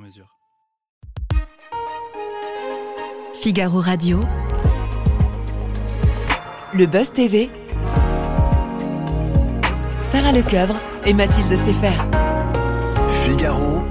mesure. Figaro Radio. Le Buzz TV. Sarah Lecoeuvre et Mathilde Sefer. Figaro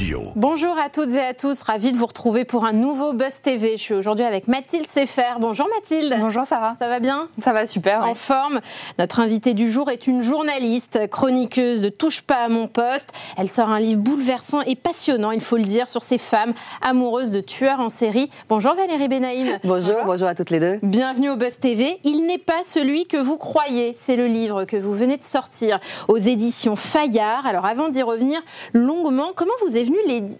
Radio. Bonjour à toutes et à tous, ravi de vous retrouver pour un nouveau Buzz TV. Je suis aujourd'hui avec Mathilde Sefer. Bonjour Mathilde. Bonjour Sarah. Ça va bien? Ça va super. En oui. forme. Notre invitée du jour est une journaliste, chroniqueuse de Touche pas à mon poste. Elle sort un livre bouleversant et passionnant, il faut le dire, sur ces femmes amoureuses de tueurs en série. Bonjour Valérie Benaïm. Bonjour, bonjour à toutes les deux. Bienvenue au Buzz TV. Il n'est pas celui que vous croyez. C'est le livre que vous venez de sortir aux éditions Fayard. Alors avant d'y revenir longuement, comment vous est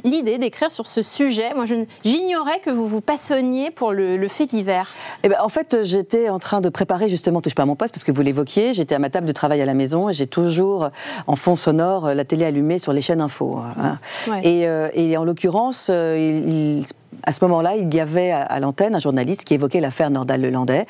l'idée d'écrire sur ce sujet Moi, j'ignorais que vous vous passionniez pour le, le fait divers. Eh ben, en fait, j'étais en train de préparer justement Touche pas à mon poste parce que vous l'évoquiez. J'étais à ma table de travail à la maison et j'ai toujours en fond sonore la télé allumée sur les chaînes info. hein. Ouais. Et, euh, et en l'occurrence, euh, il- il- à ce moment-là, il y avait à, l'antenne un journaliste qui évoquait l'affaire Nordal-Lelandais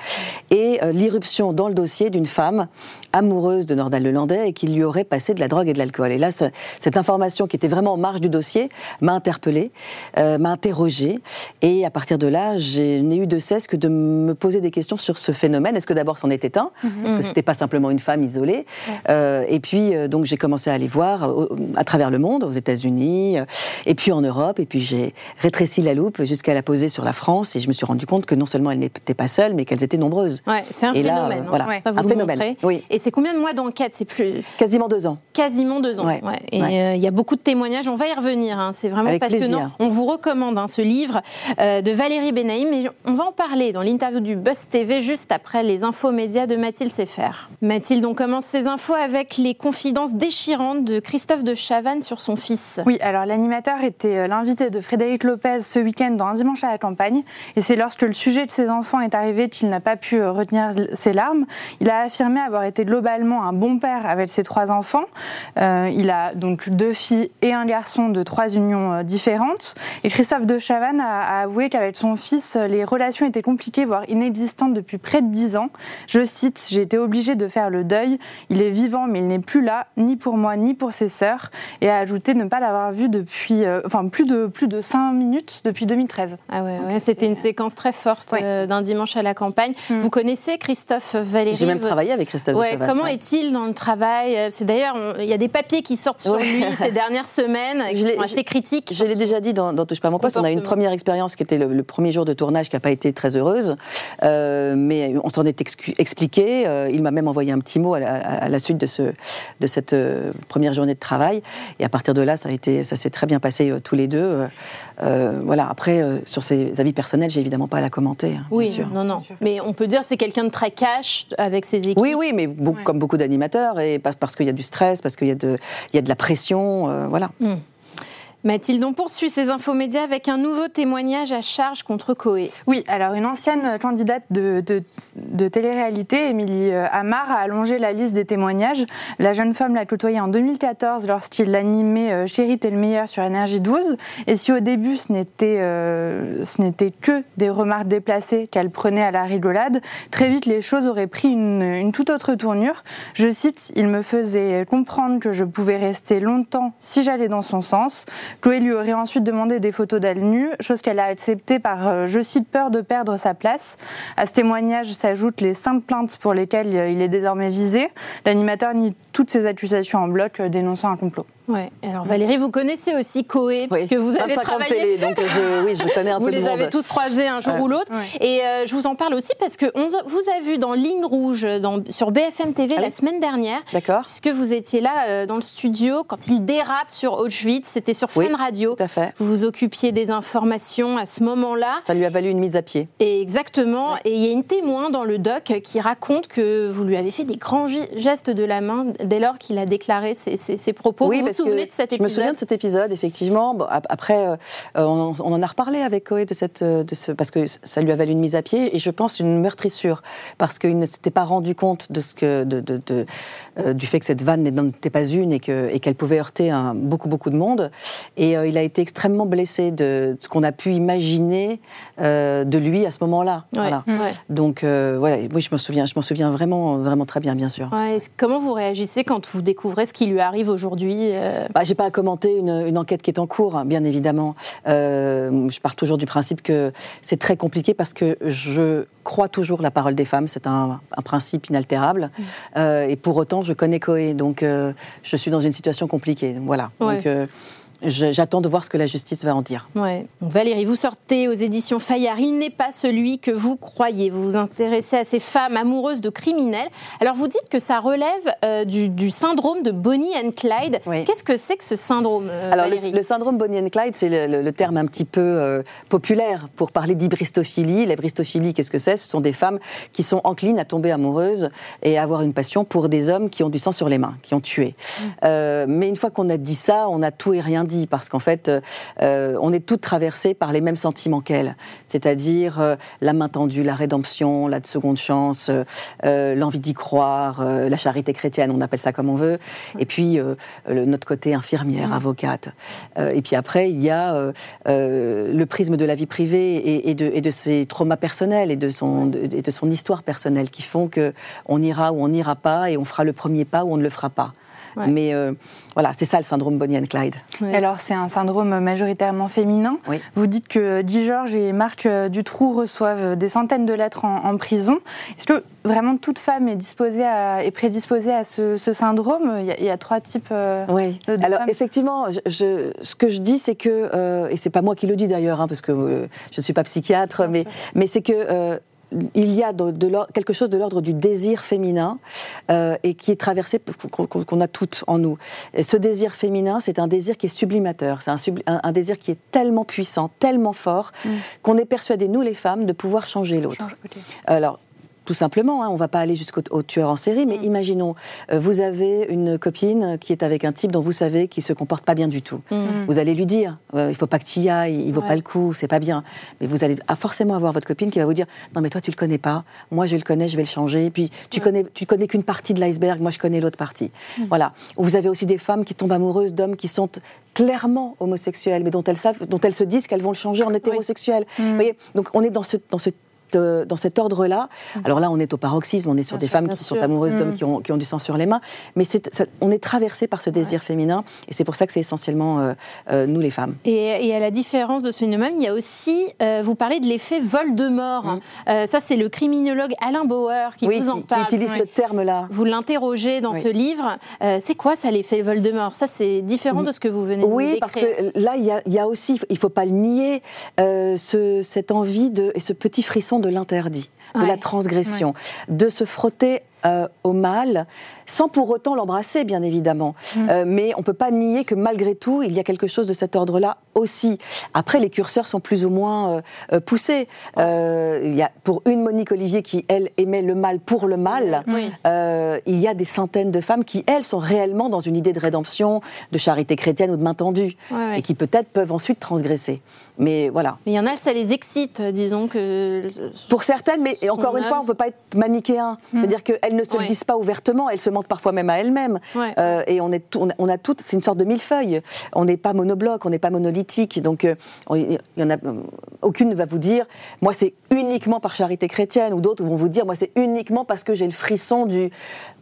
et euh, l'irruption dans le dossier d'une femme amoureuse de Nordal-Lelandais et qui lui aurait passé de la drogue et de l'alcool. Et là, ce- cette information qui était vraiment en marge du dossier m'a interpellée, euh, m'a interrogée. Et à partir de là, je n'ai eu de cesse que de me poser des questions sur ce phénomène. Est-ce que d'abord c'en était un Parce que c'était pas simplement une femme isolée. Euh, et puis, euh, donc, j'ai commencé à aller voir à travers le monde, aux États-Unis, et puis en Europe. Et puis, j'ai rétréci la loupe jusqu'à la poser sur la France. Et je me suis rendu compte que non seulement elles n'étaient pas seules, mais qu'elles étaient nombreuses. Ouais, c'est un Et là, phénomène. euh, voilà, Ouais, ça vous un le phénomène, montrez. oui. Et c'est combien de mois d'enquête? C'est plus Quasiment deux ans. quasiment deux ans. Ouais, Ouais. Et ouais. euh, il y a beaucoup de témoignages. On va y revenir. hein. C'est vraiment Avec passionnant. plaisir. On vous recommande hein, ce livre euh, de Valérie Benaïm. Et on va en parler dans l'interview du Buzz TV juste après les infos médias de Mathilde Sefer. Mathilde, on commence ces infos avec les confidences déchirantes de Christophe de Chavannes sur son fils. Oui, alors l'animateur était euh, l'invité de Frédéric Lopez ce week-end dans Un dimanche à la campagne. Et c'est lorsque le sujet de ses enfants est arrivé qu'il n'a pas pu euh, retenir ses larmes. Il a affirmé avoir été globalement un bon père avec ses trois enfants. Euh, il a donc deux filles et un garçon de trois unions euh, différentes. Et Christophe de Chavannes a, avoué qu'avec son fils, les relations étaient compliquées, voire inexistantes depuis près de dix ans. Je cite, J'ai été obligée de faire le deuil. Il est vivant, mais il n'est plus là, ni pour moi, ni pour ses sœurs. Et a ajouté ne pas l'avoir vu depuis, enfin, plus de, plus de cinq minutes depuis 2013. Ah ouais, ouais, c'était une séquence très forte Ouais. euh, d'un dimanche à la campagne. Mm. Vous connaissez Christophe Valéry? J'ai même travaillé avec Christophe Ouais, comment ouais. est-il dans le travail? Euh, C'est d'ailleurs, on- il y a des papiers qui sortent sur Ouais. lui ces dernières semaines, qui sont assez critiques. Je l'ai déjà dit dans, dans Touche pas à mon poste, on a eu une première expérience qui était le, le premier jour de tournage qui n'a pas été très heureuse, Euh, mais on s'en est expliqué. Euh, il m'a même envoyé un petit mot à la, à la suite de, ce, de cette euh, première journée de travail. Et à partir de là, ça, a été, ça s'est très bien passé euh, tous les deux. Voilà. Après, euh, sur ses avis personnels, j'ai évidemment pas à la commenter. hein, Oui, bien sûr. non, non. Mais on peut dire que c'est quelqu'un de très cash avec ses équipes. Oui, oui, mais beaucoup- Ouais. comme beaucoup d'animateurs, et parce qu'il y a du stress, parce qu'il y, a de- il y a de la pression, euh, voilà. Mathilde, on poursuit ces infos médias avec un nouveau témoignage à charge contre Coé. Oui, alors une ancienne candidate de, de, télé-réalité, Émilie euh, Amar, a allongé la liste des témoignages. La jeune femme l'a côtoyé en 2014 lorsqu'il animait euh, Chérie, t'es le meilleur sur Énergie 12. Et si au début ce n'était euh, ce n'était que des remarques déplacées qu'elle prenait à la rigolade, très vite les choses auraient pris une, une toute autre tournure. Je cite, il me faisait comprendre que je pouvais rester longtemps si j'allais dans son sens. Chloé lui aurait ensuite demandé des photos d'elle nue, chose qu'elle a acceptée par, euh, je cite, peur de perdre sa place. À ce témoignage s'ajoutent les cinq plaintes pour lesquelles euh, il est désormais visé. L'animateur nie toutes ces accusations en bloc, euh, dénonçant un complot. Ouais. Alors Valérie, vous connaissez aussi Coé, puisque vous avez 25 ans de travaillé. télé, donc euh, je, oui, je connais un Vous peu de les monde. avez tous croisés un jour Ouais. ou l'autre. Ouais. Et euh, je vous en parle aussi parce que on vous a vu dans Ligne Rouge dans- sur BFM TV Ah la oui semaine dernière. D'accord, Puisque vous étiez là euh, dans le studio quand il dérape sur Auschwitz, c'était sur Oui. Fun Radio. tout à fait. Vous vous occupiez des informations à ce moment-là. Ça lui a valu une mise à pied. Et exactement. Et il y a une témoin dans le doc qui raconte que vous lui avez fait des grands gestes de la main dès lors qu'il a déclaré ses, ses- ses propos. Oui, vous vous parce souvenez de cet Je me souviens de cet épisode, effectivement. Bon, après, euh, on, on en a reparlé avec Coé de cette, euh, de ce, parce que ça lui a valu une mise à pied et je pense une meurtrissure parce qu'il ne s'était pas rendu compte de ce que, de, de- de, euh, du fait que cette vanne n'était pas une et que- et qu'elle pouvait heurter un- beaucoup beaucoup de monde. Et euh, il a été extrêmement blessé de ce qu'on a pu imaginer de lui à ce moment-là. Ouais, Voilà. ouais. Donc, oui, je me souviens, je m'en souviens vraiment, vraiment très bien, bien sûr. Ouais, comment vous réagissez quand vous découvrez ce qui lui arrive aujourd'hui euh, Bah, j'ai pas à commenter une, une enquête qui est en cours, hein, bien évidemment. Euh, je pars toujours du principe que c'est très compliqué parce que je crois toujours la parole des femmes. C'est un, un principe inaltérable. Mm. Euh, et pour autant, je connais Coé, donc euh, je suis dans une situation compliquée. Voilà. Ouais. Donc, j'attends de voir ce que la justice va en dire. Ouais. Donc, Valérie, vous sortez aux éditions Fayard. Il n'est pas celui que vous croyez. Vous vous intéressez à ces femmes amoureuses de criminels. Alors, vous dites que ça relève euh, du, du syndrome de Bonnie and Clyde. Oui. Qu'est-ce que c'est que ce syndrome, euh, Alors, le, Valérie? le syndrome Bonnie and Clyde, c'est le, le- le terme un petit peu euh, populaire pour parler d'hybristophilie. L'hybristophilie, qu'est-ce que c'est? Ce sont des femmes qui sont enclines à tomber amoureuses et à avoir une passion pour des hommes qui ont du sang sur les mains, qui ont tué. Euh, mais une fois qu'on a dit ça, on a tout et rien parce qu'en fait, euh, on est toutes traversées par les mêmes sentiments qu'elles, c'est-à-dire euh, la main tendue, la rédemption, la seconde chance, euh, euh, l'envie d'y croire, euh, la charité chrétienne, on appelle ça comme on veut, et puis euh, le- notre côté infirmière, avocate. Euh, et puis après, il y a euh, euh, le prisme de la vie privée et, de, ses traumas personnels et de son, et de son histoire personnelle qui font que on ira ou on n'ira pas et on fera le premier pas ou on ne le fera pas. Ouais. Mais euh, voilà, c'est ça le syndrome Bonnie and Clyde. Alors, c'est un syndrome majoritairement féminin. Oui. Vous dites que Guy Georges et Marc euh, Dutroux reçoivent des centaines de lettres en, en prison. Est-ce que vraiment toute femme est, disposée à, est prédisposée à ce, ce syndrome? Il y, a, il y a trois types. euh, Oui. de- de Alors femmes. effectivement, je, je- ce que je dis, c'est que euh, et c'est pas moi qui le dis d'ailleurs, hein, parce que euh, je suis pas psychiatre, mais mais c'est que euh, il y a de, de l'or- quelque chose de l'ordre du désir féminin euh, et qui est traversé, qu'on a toutes en nous. Et ce désir féminin, c'est un désir qui est sublimateur. C'est un, subli- un- un désir qui est tellement puissant, tellement fort, qu'on est persuadé, nous les femmes, de pouvoir changer l'autre. Alors, tout simplement, hein, on ne va pas aller jusqu'au au tueur en série, mais imaginons, euh, vous avez une copine qui est avec un type dont vous savez qu'il se comporte pas bien du tout. Mm. Vous allez lui dire, euh, il faut pas que tu y ailles, il vaut Ouais. pas le coup, c'est pas bien. Mais vous allez ah, forcément avoir votre copine qui va vous dire, non mais toi tu le connais pas, moi je le connais, je vais le changer. Puis tu connais, tu connais qu'une partie de l'iceberg, moi je connais l'autre partie. Voilà. Ou Vous avez aussi des femmes qui tombent amoureuses d'hommes qui sont clairement homosexuels, mais dont elles savent, dont elles se disent qu'elles vont le changer en hétérosexuel. Vous voyez Donc on est dans ce, dans ce euh, dans cet ordre-là. Alors là, on est au paroxysme, on est sur Bien des sûr, femmes qui sûr. sont amoureuses d'hommes Mm. qui ont, qui ont du sang sur les mains, mais ça- on est traversé par ce désir féminin, et c'est pour ça que c'est essentiellement euh, euh, nous les femmes. Et, et à la différence de ce phénomène, il y a aussi, euh, vous parlez de l'effet Voldemort. Euh, ça, c'est le criminologue Alain Bauer qui Mm. oui, vous en qui, qui parle. utilise ce terme-là. Vous l'interrogez dans Oui. ce livre. C'est quoi ça, l'effet Voldemort Ça, c'est différent de ce que vous venez de nous Oui, parce décrire. que là, il y a, il y a aussi, il ne faut pas le nier, ce- cette envie de, et ce petit frisson de l'interdit, de Ouais. la transgression, de se frotter euh, au mal, sans pour autant l'embrasser, bien évidemment. Mm. Euh, mais on ne peut pas nier que malgré tout, il y a quelque chose de cet ordre-là aussi. Après, les curseurs sont plus ou moins euh, poussés. Il y a, pour une Monique Olivier qui, elle, aimait le mal pour le mal, Oui. il y a des centaines de femmes qui, elles, sont réellement dans une idée de rédemption, de charité chrétienne ou de main tendue, Ouais, ouais. et qui peut-être peuvent ensuite transgresser. Mais voilà. Mais il y en a, ça les excite, disons que. Pour certaines, mais encore une fois, on ne peut pas être manichéen. C'est-à-dire qu'elles ne se Ouais. le disent pas ouvertement, elles se mentent parfois même à elles-mêmes. Ouais. Euh, et on, est tout- on a- toutes, c'est une sorte de millefeuille. On n'est pas monobloc, on n'est pas monolithique. Donc, euh, on- il y en a, euh, aucune ne va vous dire, moi, c'est uniquement par charité chrétienne, ou d'autres vont vous dire, moi, c'est uniquement parce que j'ai le frisson du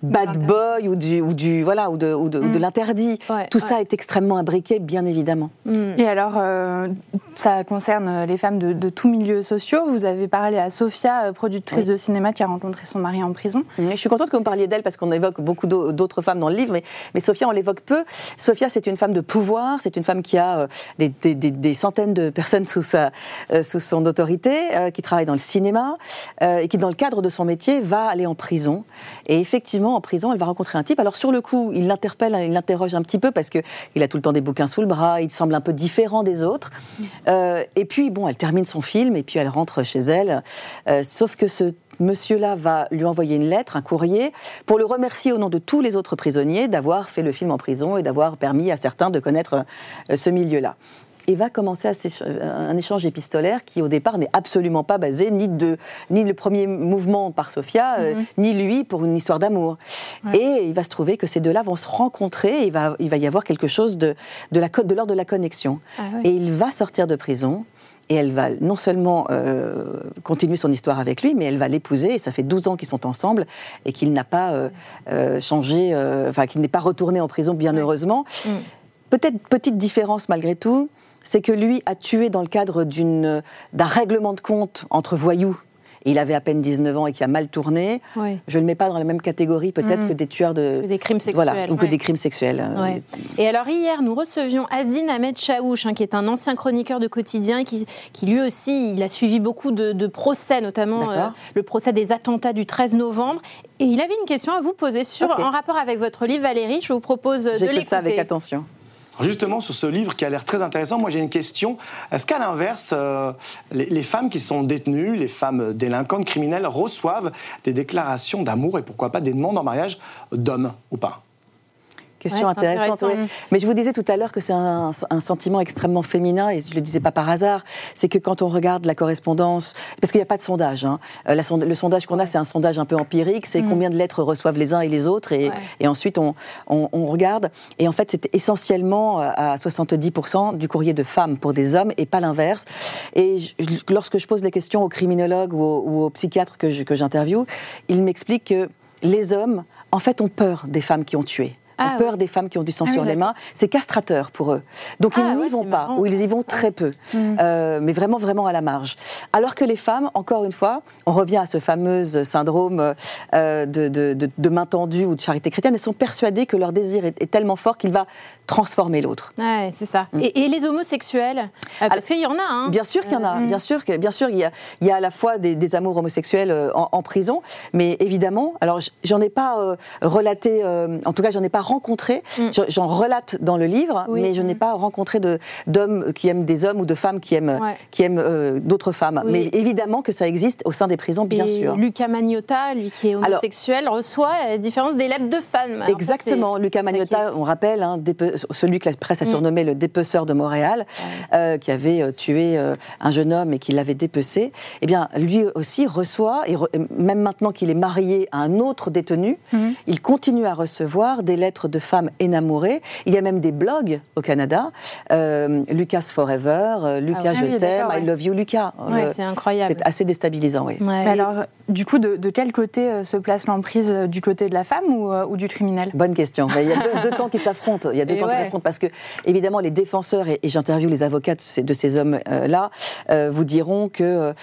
bad boy ou du, ou du voilà, ou de, ou de- ou de l'interdit. Ouais, Tout ouais. ça est extrêmement imbriqué, bien évidemment. Mm. Et alors, euh, ça concerne les femmes de, de tous milieux sociaux. Vous avez parlé à Sophia, euh, productrice Oui. de cinéma, qui a rencontré son mari en prison. Je suis contente que vous parliez d'elle parce qu'on évoque beaucoup d'au- d'autres femmes dans le livre, mais, mais Sophia, on l'évoque peu. Sophia, c'est une femme de pouvoir, c'est une femme qui a euh, des, des- des- des centaines de personnes sous, sa, euh, sous son autorité, euh, qui travaille dans le cinéma euh, et qui, dans le cadre de son métier, va aller en prison. Et effectivement, en prison, elle va rencontrer un type. Alors, sur le coup, il l'interpelle, il l'interroge un petit peu parce qu'il a tout le temps des bouquins sous le bras, il semble un peu différent des autres. Euh, et puis, bon, elle termine son film et puis elle rentre chez elle. Euh, sauf que ce monsieur-là va lui envoyer une lettre, un courrier, pour le remercier au nom de tous les autres prisonniers d'avoir fait le film en prison et d'avoir permis à certains de connaître euh, ce milieu-là et va commencer un échange épistolaire qui, au départ, n'est absolument pas basé ni, de, ni le premier mouvement par Sophia, euh, mhm. ni lui pour une histoire d'amour. Et il va se trouver que ces deux-là vont se rencontrer et il va, il va y avoir quelque chose de, de l'ordre de la connexion. Ah et il va sortir de prison. Et elle va non seulement euh, continuer son histoire avec lui, mais elle va l'épouser. Et ça fait 12 ans qu'ils sont ensemble et qu'il n'a pas euh, changé, enfin qu'il n'est pas retourné en prison, bien heureusement. Mm. Peut-être petite différence malgré tout, c'est que lui a tué dans le cadre d'un règlement de compte entre voyous. Et il avait à peine 19 ans et qui a mal tourné. Je ne le mets pas dans la même catégorie peut-être mm. que des tueurs de... des crimes sexuels. ou que des crimes sexuels. Et alors hier, nous recevions Azine Ahmed Chaouch, hein, qui est un ancien chroniqueur de quotidien, qui, qui lui aussi, il a suivi beaucoup de, procès, notamment euh, le procès des attentats du 13 novembre. Et il avait une question à vous poser sur, en rapport avec votre livre, Valérie. Je vous propose de l'écouter. ça avec attention. Justement, sur ce livre qui a l'air très intéressant, moi j'ai une question. Est-ce qu'à l'inverse, euh, les, femmes qui sont détenues, les femmes délinquantes, criminelles, reçoivent des déclarations d'amour et pourquoi pas des demandes en mariage d'hommes ou pas? Question intéressante. Mais je vous disais tout à l'heure que c'est un, sentiment extrêmement féminin, et je ne le disais pas par hasard. C'est que quand on regarde la correspondance, parce qu'il n'y a pas de sondage, hein, euh, le sondage qu'on a, c'est un sondage un peu empirique, c'est mm. combien de lettres reçoivent les uns et les autres, et, ensuite on, regarde. Et en fait, c'est essentiellement euh, à 70% du courrier de femmes pour des hommes, et pas l'inverse. Et lorsque je pose les questions aux criminologues ou aux, psychiatres que j'interviewe, ils m'expliquent que les hommes, en fait, ont peur des femmes qui ont tué ah, peur des femmes qui ont du sang ah sur les mains. C'est castrateur pour eux. Donc ils ah n'y vont pas, ou ils y vont très peu, mm. euh, mais vraiment, vraiment à la marge. Alors que les femmes, encore une fois, on revient à ce fameux syndrome euh, de, de, main tendue ou de charité chrétienne, elles sont persuadées que leur désir est, tellement fort qu'il va transformer l'autre. Ouais, c'est ça. Mm. Et, les homosexuels euh, Parce qu'il y en a. Hein. Bien sûr qu'il y en a. Mm. Bien sûr, que, bien sûr, il y a, il y a à la fois des, amours homosexuels en, prison, mais évidemment, alors j'en ai pas relaté, en tout cas, j'en ai pas rencontré, mm. j'en relate dans le livre, mais je n'ai mm. pas rencontré d'hommes qui aiment des hommes ou de femmes qui aiment, qui aiment euh, d'autres femmes. Mais évidemment que ça existe au sein des prisons, bien Et sûr. Lucas Magnotta, lui qui est homosexuel, reçoit la différence des lèvres de femmes. exactement. Lucas Magnotta, on rappelle, hein, celui que la presse a mm. surnommé le dépeceur de Montréal, euh, qui avait euh, tué un jeune homme et qui l'avait dépecé. Eh bien, lui aussi reçoit, et même maintenant qu'il est marié à un autre détenu, il continue à recevoir des lettres de femmes énamourées. Il y a même des blogs au Canada. Euh, Lucas Forever, euh, Lucas ah je t'aime, I love you Lucas. Euh, c'est incroyable. C'est assez déstabilisant, oui. alors, du coup, de, quel côté se place l'emprise Du côté de la femme ou, du criminel? Bonne question. Il y a deux, camps qui s'affrontent. Il y a deux camps qui s'affrontent parce que, évidemment, les défenseurs, et, j'interviewe les avocats de ces, de ces hommes-là, vous diront qu'ils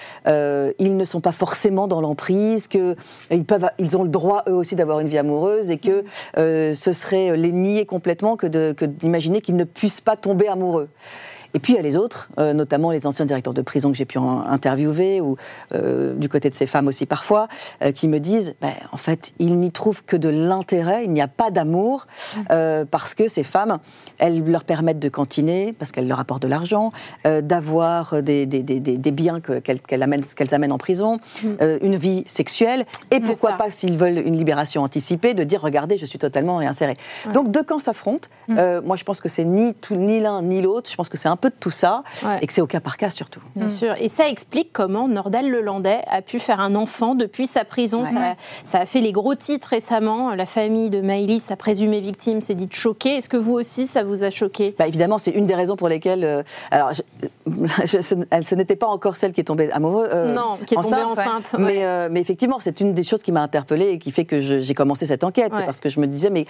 ils ne sont pas forcément dans l'emprise, qu'ils ils ont le droit, eux aussi, d'avoir une vie amoureuse et que ce serait euh, les nier complètement que d'imaginer qu'ils ne puissent pas tomber amoureux. Et puis il y a les autres, euh, notamment les anciens directeurs de prison que j'ai pu interviewer, ou euh, du côté de ces femmes aussi parfois, qui me disent, ben, en fait, ils n'y trouvent que de l'intérêt, il n'y a pas d'amour, parce que ces femmes, elles leur permettent de cantiner, parce qu'elles leur apportent de l'argent, d'avoir des, des, des, biens qu'elles amènent, en prison, mm. une vie sexuelle, et pourquoi pas, s'ils veulent une libération anticipée, de dire, regardez, je suis totalement réinséré. Donc deux camps s'affrontent. Mm. moi, je pense que c'est ni, ni l'un ni l'autre, je pense que c'est un peu de tout ça et que c'est au cas par cas surtout. Bien sûr. Et ça explique comment Nordal Lelandais a pu faire un enfant depuis sa prison. Ça, a fait les gros titres récemment. La famille de Maëlys, sa présumée victime, s'est dit choquée. Est-ce que vous aussi, ça vous a choqué? Bah, Évidemment, c'est une des raisons pour lesquelles. Euh, alors, elle, ce n'était pas encore celle qui est tombée amoureuse. Euh, non, qui est tombée enceinte. mais, euh, mais, effectivement, c'est une des choses qui m'a interpellée et qui fait que j'ai commencé cette enquête. C'est parce que je me disais, mais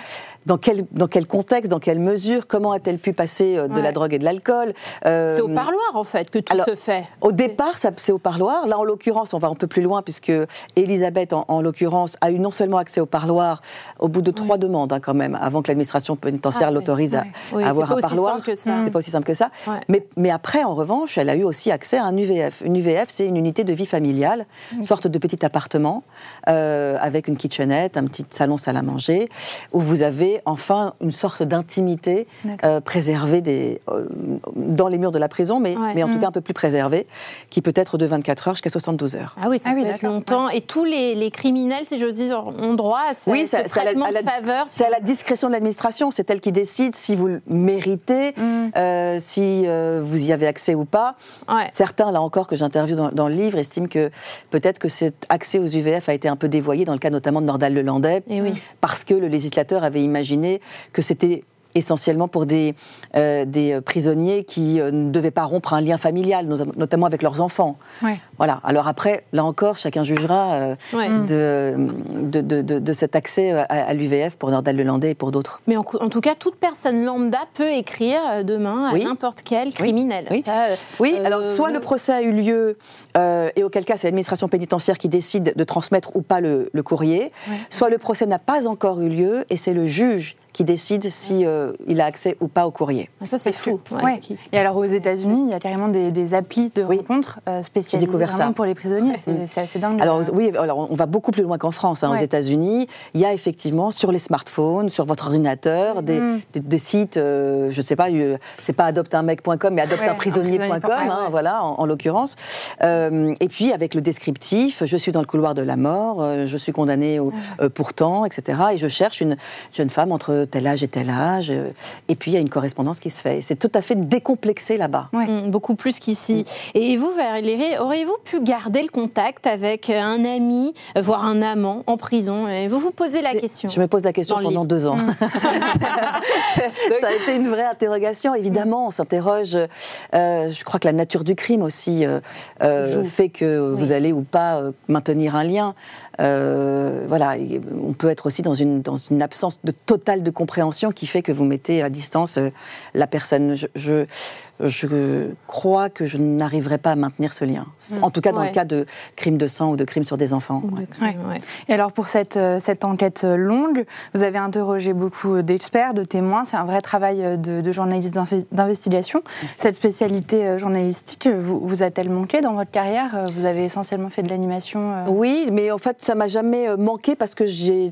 dans quel, dans quel contexte, dans quelle mesure, comment a-t-elle pu passer de la drogue et de l'alcool? C'est au euh, parloir, en fait, que tout se fait. Au départ, c'est au parloir. Là, en l'occurrence, on va un peu plus loin, puisque Elisabeth, en, l'occurrence, a eu non seulement accès au parloir au bout de trois demandes, hein, quand même, avant que l'administration pénitentiaire ah, l'autorise à, avoir un parloir. C'est pas aussi simple que ça. Mais, mais après, en revanche, elle a eu aussi accès à un UVF. Une UVF, c'est une unité de vie familiale, une sorte de petit appartement, euh, avec une kitchenette, un petit salon salle à manger, où vous avez enfin une sorte d'intimité euh, préservée des, dans les murs de la prison, mais, Ouais. mais en tout Mm. cas un peu plus préservé, qui peut être de 24 heures jusqu'à 72 heures. Ah oui, ça Ah oui, peut être longtemps. Et tous les, les criminels, si j'ose dire, ont droit à ce, Oui, ce ça- c'est à la- traitement à la- de faveur. C'est à la discrétion de l'administration, c'est elle qui décide si vous le méritez, Mm. euh, si euh, vous y avez accès ou pas. Ouais. Certains, là encore, que j'interviewe dans, dans le livre, estiment que peut-être que cet accès aux UVF a été un peu dévoyé dans le cas notamment de Nordal Lelandais, Et oui. parce que le législateur avait imaginé que c'était essentiellement pour des, euh, des prisonniers qui euh, ne devaient pas rompre un lien familial, not- notamment avec leurs enfants. Ouais. Voilà. Alors après, là encore, chacun jugera euh, Ouais. de, de, de- de- de cet accès à, à l'UVF pour Nordal Lelandais et pour d'autres. Mais en, tout cas, toute personne lambda peut écrire demain à Oui. n'importe quel criminel. Oui. Ça, Oui, alors soit le procès a eu lieu, et auquel cas c'est l'administration pénitentiaire qui décide de transmettre ou pas le, le courrier, Ouais. soit le procès n'a pas encore eu lieu, et c'est le juge qui décide si euh, il a accès ou pas au courrier. ça, c'est que- fou. ouais. Et alors aux États-Unis, il y a carrément des, des applis de Oui. rencontres euh, spécialisées vraiment ça. pour les prisonniers. C'est c'est assez dingue. Alors oui, alors on va beaucoup plus loin qu'en France. hein. Aux. États-Unis, il y a effectivement sur les smartphones, sur votre ordinateur, des, Mm. des- des sites, euh, je ne sais pas, euh, c'est pas adopteunmec.com, mais adopteunprisonnier.com, unprisonnier.com, hein, voilà, en, en l'occurrence. Et puis avec le descriptif, je suis dans le couloir de la mort, je suis condamné au, euh, pour temps, etc. Et je cherche une jeune femme entre tel âge et tel âge. euh, et puis il y a une correspondance qui se fait. C'est tout à fait décomplexé là-bas. Ouais. Mm, beaucoup plus qu'ici. Et vous, Valérie, auriez-vous pu garder le contact avec un ami, euh, voire un amant en prison? Et vous vous posez la question. Je me pose la question pendant livre. deux ans. ça a été une vraie interrogation. Évidemment, on s'interroge. euh, je crois que la nature du crime aussi euh, euh, fait que vous allez ou pas euh, maintenir un lien. Euh, voilà, on peut être aussi dans une, dans une absence de totale de compréhension qui fait que vous mettez à distance euh, la personne. Je, je, je crois que je n'arriverai pas à maintenir ce lien. En tout cas, dans Ouais. le cas de crimes de sang ou de crimes sur des enfants. Ou Ouais. de crime, ouais. Et alors pour cette, euh, cette enquête longue, vous avez interrogé beaucoup d'experts, de témoins. C'est un vrai travail de, de journaliste d'inve- d'investigation. Cette spécialité euh, journalistique vous, vous a-t-elle manqué dans votre carrière? Vous avez essentiellement fait de l'animation. euh, Oui, mais en fait, ça m'a jamais euh, manqué parce que j'ai.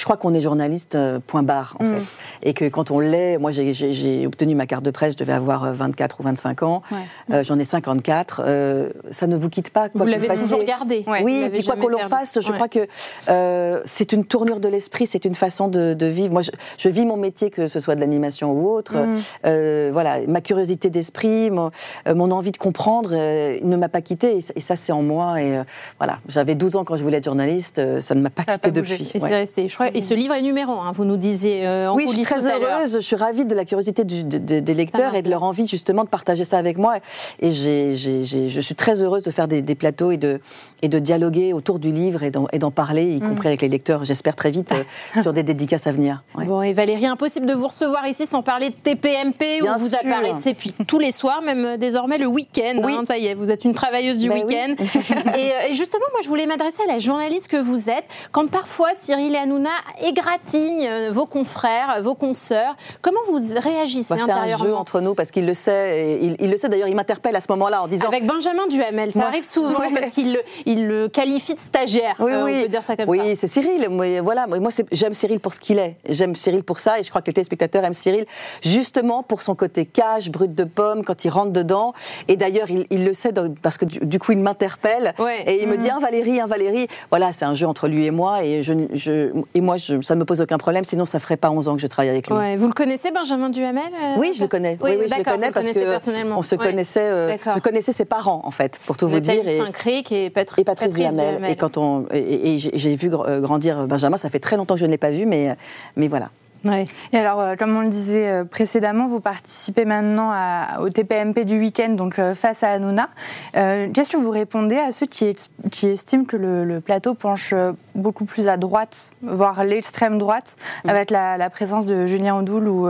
Je crois qu'on est journaliste, euh, point barre, en Mm. fait. Et que quand on l'est, moi j'ai- obtenu ma carte de presse, je devais avoir euh, 24 ou 25 ans, Ouais. Euh, j'en ai 54, euh, ça ne vous quitte pas. quoi Vous l'avez toujours gardé. Ouais. Oui, et puis quoi qu'on perdu. fasse, je Ouais. crois que euh, c'est une tournure de l'esprit, c'est une façon de, de vivre. Moi, je, je vis mon métier, que ce soit de l'animation ou autre. Mm. Euh, voilà, ma curiosité d'esprit, mon, euh, mon envie de comprendre euh, ne m'a pas quittée. Et, ça- et ça, c'est en moi. Et euh, voilà, j'avais 12 ans quand je voulais être journaliste, euh, ça ne m'a pas Ça quitté pas depuis. Et c'est resté. Je crois, et ce livre est numéro un, vous nous disiez euh, en Oui, je suis très heureuse. Je suis ravie de la curiosité du- de- de- des lecteurs et de leur envie justement de partager ça avec moi. Et je suis très heureuse de faire des, des plateaux et de, et de dialoguer autour du livre et d'en parler, y compris avec les lecteurs. J'espère très vite euh, sur des dédicaces à venir. Ouais. Bon, et Valérie, impossible de vous recevoir ici sans parler de TPMP, Bien où vous sûr. apparaissez puis tous les soirs, même euh, désormais le week-end. Oui. hein, ça y est, vous êtes une travailleuse du Ben oui. week-end. et, euh, et justement, moi, je voulais m'adresser à la journaliste que vous êtes. Quand parfois Cyril et Hanouna égratignent euh, vos confrères, vos consoeurs, comment vous réagissez Bah, c'est un intérieurement jeu entre nous parce qu'il le sait. et il, il le sait d'ailleurs, il m'interpelle à ce moment-là en disant. Avec Benjamin Duhamel, ça Ouais. arrive souvent Ouais. parce qu'il le, il le qualifie de stagiaire. Oui, euh, oui. On peut dire ça comme oui, ça. c'est Cyril. Moi, voilà, moi, j'aime Cyril pour ce qu'il est. J'aime Cyril pour ça, et je crois que les téléspectateurs aiment Cyril justement pour son côté cash, brut de pomme, quand il rentre dedans. Et d'ailleurs, il, il le sait parce que du, du coup, il m'interpelle Ouais. et il me dit un Valérie, un Valérie. Voilà, c'est un jeu entre lui et moi, et je, je- et moi, je- ça ne me pose aucun problème. Sinon, ça ferait pas 11 ans que je travaille avec lui. Ouais, Vous le connaissez, Benjamin Duhamel euh, Oui, je le connais. Oui, Oui, oui, je le connais parce que personnellement. on se connaissait. euh, je connaissais ses parents en fait, pour tout vous dire. Et- Saint-Cric et, et Patrice Duhamel. Duhamel. Et quand on et, et j'ai vu euh, grandir Benjamin, ça fait très longtemps que je ne l'ai pas vu, mais mais voilà. Ouais. Et alors, euh, comme on le disait euh, précédemment, vous participez maintenant à- au TPMP du week-end, donc euh, face à Hanouna. Qu'est-ce que vous répondez à ceux qui, qui estiment que le, le plateau penche beaucoup plus à droite, voire l'extrême droite, Mm. avec la, la présence de Julien Audoul ou,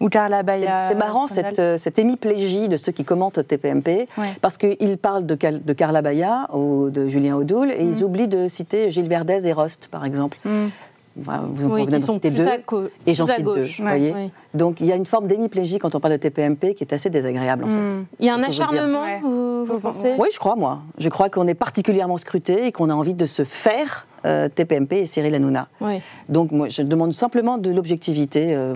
ou Carla Baya c'est marrant cette, cette hémiplégie de ceux qui commentent TPMP, Ouais. parce qu'ils parlent de, Cal- de Carla Baya ou de Julien Audoul, et Mm. ils oublient de citer Gilles Verdez et Rost, par exemple. Mm. Enfin, vous Oui, qui sont citer plus deux. à, Et j'en cite deux, vous voyez. Oui. Donc il y a une forme d'hémiplégie quand on parle de TPMP qui est assez désagréable en fait. Mm. Il y a un acharnement, Ouais. vous, pensez Oui, je crois, moi. Je crois qu'on est particulièrement scruté et qu'on a envie de se faire euh, TPMP et Cyril Hanouna. Oui. Donc moi, je demande simplement de l'objectivité, euh,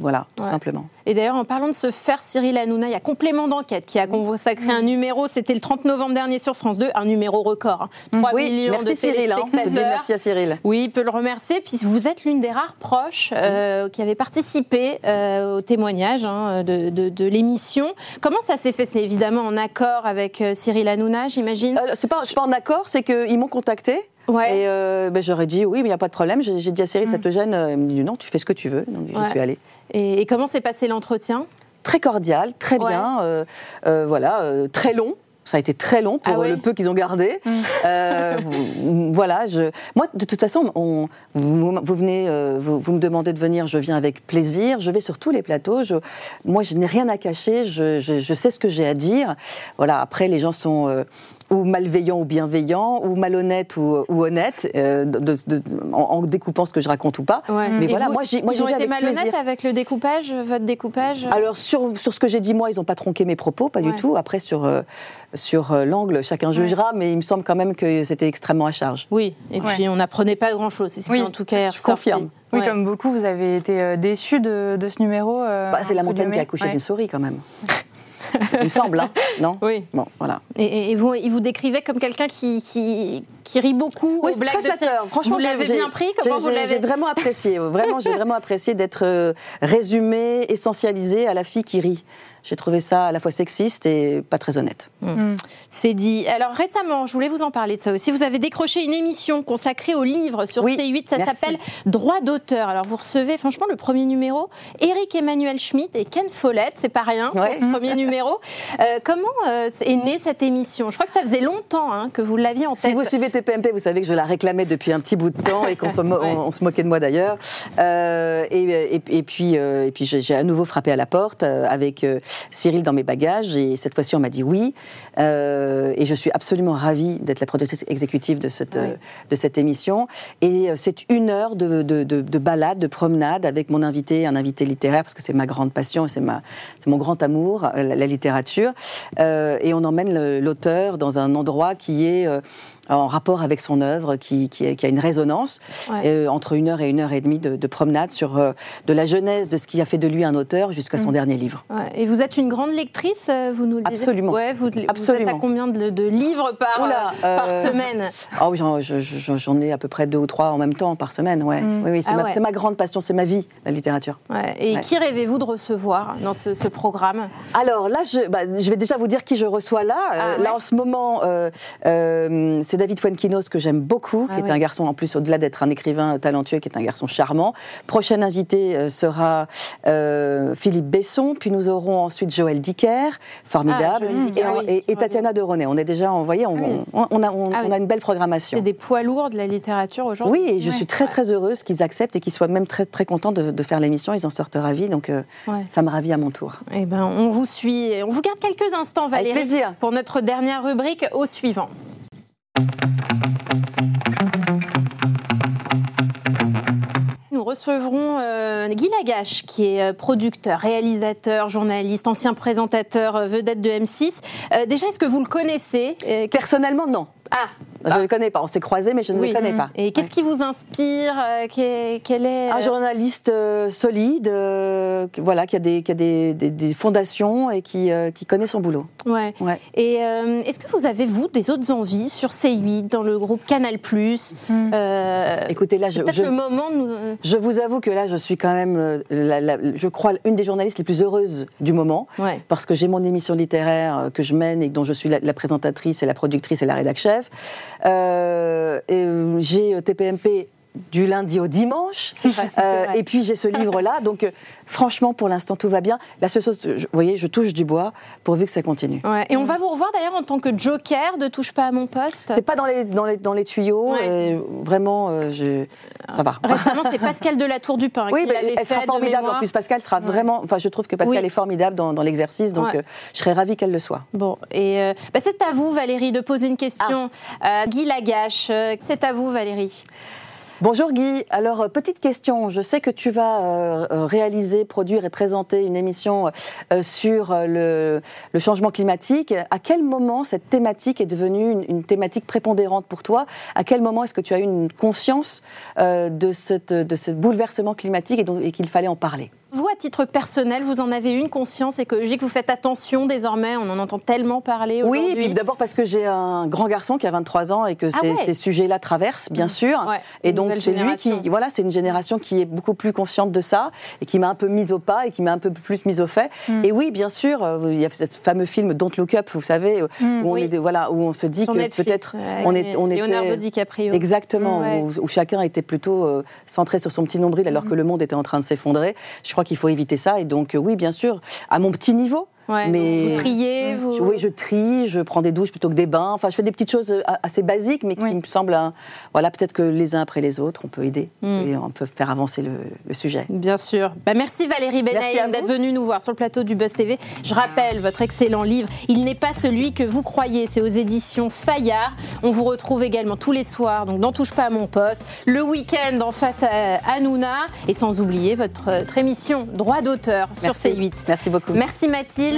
voilà, tout Ouais. simplement. Et d'ailleurs, en parlant de ce faire Cyril Hanouna, il y a complément d'enquête qui a consacré un numéro, c'était le 30 novembre dernier sur France 2, un numéro record. hein. 3 Oui, millions merci de Cyril, hein. Merci à Cyril. Oui, il peut le remercier. Puis vous êtes l'une des rares proches euh, qui avait participé euh, au témoignage hein, de, de- de l'émission. Comment ça s'est fait? C'est évidemment en accord avec euh, Cyril Hanouna, j'imagine? Euh, c'est pas, pas en accord, c'est qu'ils m'ont contacté. Ouais. Et euh, ben, j'aurais dit oui, mais il n'y a pas de problème. J'ai dit à Cyril, ça te gêne? Il me dit non, tu fais ce que tu veux. Donc Ouais. j'y suis allée. Et, et comment s'est passé l'entretien? Très cordial, très Ouais. bien. euh, euh, voilà, très long. Ça a été très long pour Ah le peu qu'ils ont gardé. Euh, voilà, je, moi, de toute façon, on, vous, vous venez, euh, vous, vous me demandez de venir, je viens avec plaisir. Je vais sur tous les plateaux. Je, moi, je n'ai rien à cacher. Je sais ce que j'ai à dire. Voilà. Après, les gens sont euh, ou malveillants ou bienveillants, ou malhonnêtes ou, ou honnêtes, euh, de- de- de- en, en découpant ce que je raconte ou pas. Ouais. Mais Et voilà, vous- moi, moi, ils ont été avec malhonnêtes plaisir. avec le découpage, votre découpage Alors sur, sur ce que j'ai dit moi, ils n'ont pas tronqué mes propos, pas Ouais. du tout. Après sur, euh, sur euh, l'angle, chacun jugera, mais il me semble quand même que c'était extrêmement à charge. Oui, et Ouais. puis on n'apprenait pas grand-chose. C'est ce Oui, qui en tout cas est je confirme. Oui, Ouais. comme beaucoup, vous avez été euh, déçus de, de ce numéro. euh, Bah, c'est la montagne qui a accouché Ouais. d'une souris quand même. il me semble, hein non Oui. Bon, voilà. Et, vous, il vous décrivait comme quelqu'un qui, qui, qui rit beaucoup Oui, aux c'est blagues très de flatteur. Franchement, vous l'avez bien pris Comment vous l'avez J'ai vraiment apprécié. Vraiment, j'ai vraiment apprécié d'être euh, résumé, essentialisé à la fille qui rit. J'ai trouvé ça à la fois sexiste et pas très honnête. C'est dit. Alors récemment, je voulais vous en parler de ça aussi. Vous avez décroché une émission consacrée aux livres sur Oui, C8. Ça merci. s'appelle Droit d'auteur. Alors vous recevez, franchement, le premier numéro, Eric Emmanuel Schmitt et Ken Follett. C'est pas rien Ouais. pour ce premier numéro. Euh, comment euh, est née cette émission? Je crois que ça faisait longtemps hein, que vous l'aviez en Si tête. vous suivez TPMP, vous savez que je la réclamais depuis un petit bout de temps et qu'on se, mo- Ouais. on, on se moquait de moi d'ailleurs. Euh, et, et- et puis, euh, et puis j'ai j'ai à nouveau frappé à la porte euh, avec euh, Cyril dans mes bagages et cette fois-ci on m'a dit oui. Euh, et je suis absolument ravie d'être la productrice exécutive de cette, euh, de cette émission. Et euh, c'est une heure de, de, de- de balade, de promenade avec mon invité, un invité littéraire parce que c'est ma grande passion, et c'est mon grand amour, la, la littérature. Euh, et on emmène l'auteur dans un endroit qui est en rapport avec son œuvre, qui, qui, est- qui a une résonance Ouais. euh, entre une heure et une heure et demie de, de promenade sur euh, de la genèse de ce qui a fait de lui un auteur jusqu'à son dernier livre. Ouais. Et vous êtes une grande lectrice, euh, vous nous le disiez Absolument. Ouais, vous, vous êtes à combien de, de livres par, Oula, euh, par semaine? Ah oui, j'en, je- je- j'en ai à peu près deux ou trois en même temps par semaine. Ouais. Oui, oui, c'est, Ah ma, c'est ma grande passion, c'est ma vie, la littérature. Et qui rêvez-vous de recevoir dans ce, ce programme? Alors là, je, bah, je vais déjà vous dire qui je reçois là. Ah. Là, en ce moment, c'est David Fuenquinos que j'aime beaucoup, Ah, qui est un garçon, en plus, au-delà d'être un écrivain talentueux, qui est un garçon charmant. Prochain invité euh, sera euh, Philippe Besson, puis nous aurons ensuite Joël Dicker, formidable, Ah, Dicker, et, oui, et- et Tatiana. On est déjà envoyé, on, Ah oui. on, on a, on- une belle programmation. C'est des poids lourds de la littérature aujourd'hui Oui, et je Ouais. suis très très heureuse qu'ils acceptent et qu'ils soient même très très contents de, de faire l'émission. Ils en sortent ravis, donc euh, Ouais. ça me ravit à mon tour. Eh ben, on vous suit. On vous garde quelques instants, Valérie, pour notre dernière rubrique au suivant. Nous recevrons euh, Guy Lagache, qui est euh, producteur, réalisateur, journaliste, ancien présentateur euh, vedette de M6. Euh, déjà, est-ce que vous le connaissez Personnellement, non. Ah, Je ne le connais pas. On s'est croisés, mais je ne oui. le connais pas. Et qu'est-ce qui vous inspire euh, Quel est Un euh, journaliste euh, solide, euh, qui- voilà, qui a des, qui a des, des- des fondations et qui, euh, qui connaît son boulot. Ouais. Ouais. Et euh, est-ce que vous avez, vous, des autres envies sur C8, dans le groupe Canal euh, Écoutez, là, je, je- le moment nous. je vous avoue que là, je suis quand même, la- la- je crois, une des journalistes les plus heureuses du moment. Ouais. parce que j'ai mon émission littéraire que je mène et dont je suis la, la présentatrice et la productrice et la rédac chef. Euh, euh, j'ai euh, TPMP du lundi au dimanche. Vrai, Euh, et puis j'ai ce livre-là. Donc euh, franchement, pour l'instant, tout va bien. La seule chose, vous voyez, je touche du bois pourvu que ça continue. Ouais. Et on va vous revoir d'ailleurs en tant que joker de Touche pas à mon poste. C'est pas dans les, dans les, dans les tuyaux. Ouais. et vraiment, euh, je- ça va. Récemment, c'est Pascal de la Tour du Pin Oui, qui bah, l'avait elle fait sera formidable. En plus, Pascal sera vraiment. Enfin, je trouve que Pascal Oui. est formidable dans, dans l'exercice, donc euh, je serais ravie qu'elle le soit. Bon, et euh, bah, c'est à vous, Valérie, de poser une question Ah. Guy Lagache. Euh, C'est à vous, Valérie. Bonjour Guy. Alors, euh, petite question. Je sais que tu vas euh, euh, réaliser, produire et présenter une émission sur le, changement climatique. À quel moment cette thématique est devenue une, thématique prépondérante pour toi? À quel moment est-ce que tu as eu une conscience de, ce bouleversement climatique et, qu'il fallait en parler? Titre personnel, vous en avez une conscience écologique Vous faites attention désormais On en entend tellement parler Oui, aujourd'hui. et puis d'abord parce que j'ai un grand garçon qui a 23 ans et que Ah ces, ouais. ces sujets-là traversent, bien sûr. Ouais, Et donc c'est lui qui, voilà, c'est une génération qui est beaucoup plus consciente de ça et qui m'a un peu mise au pas et qui m'a un peu plus mise au fait. Mm. Et oui, bien sûr, euh, il y a ce fameux film Don't Look Up, vous savez, euh, Mm, où on oui. est, voilà, où on se dit Sur que peut-être avec on est, on Leonardo était DiCaprio. exactement Ouais. où, où chacun était plutôt euh, centré sur son petit nombril alors que le monde était en train de s'effondrer. Je crois qu'il faut éviter ça et donc euh, oui, bien sûr, à mon petit niveau. Ouais. Mais- Vous triez, vous... Je- Oui, je trie, je prends des douches plutôt que des bains. Enfin, je fais des petites choses euh, assez basiques, mais qui Oui. me semblent, hein, voilà, peut-être que les uns après les autres, on peut aider Mm. et on peut faire avancer le, le sujet. Bien sûr. Bah, merci Valérie Benaïm d'être venue nous voir sur le plateau du Buzz TV. Je rappelle votre excellent livre. Il n'est pas celui que vous croyez. C'est aux éditions Fayard. On vous retrouve également tous les soirs, donc n'en touche pas à mon poste. Le week-end en face à Hanouna. Et sans oublier votre, votre émission Droit d'auteur sur Merci. C8. Merci beaucoup. Merci Mathilde.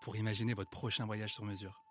pour imaginer votre prochain voyage sur mesure.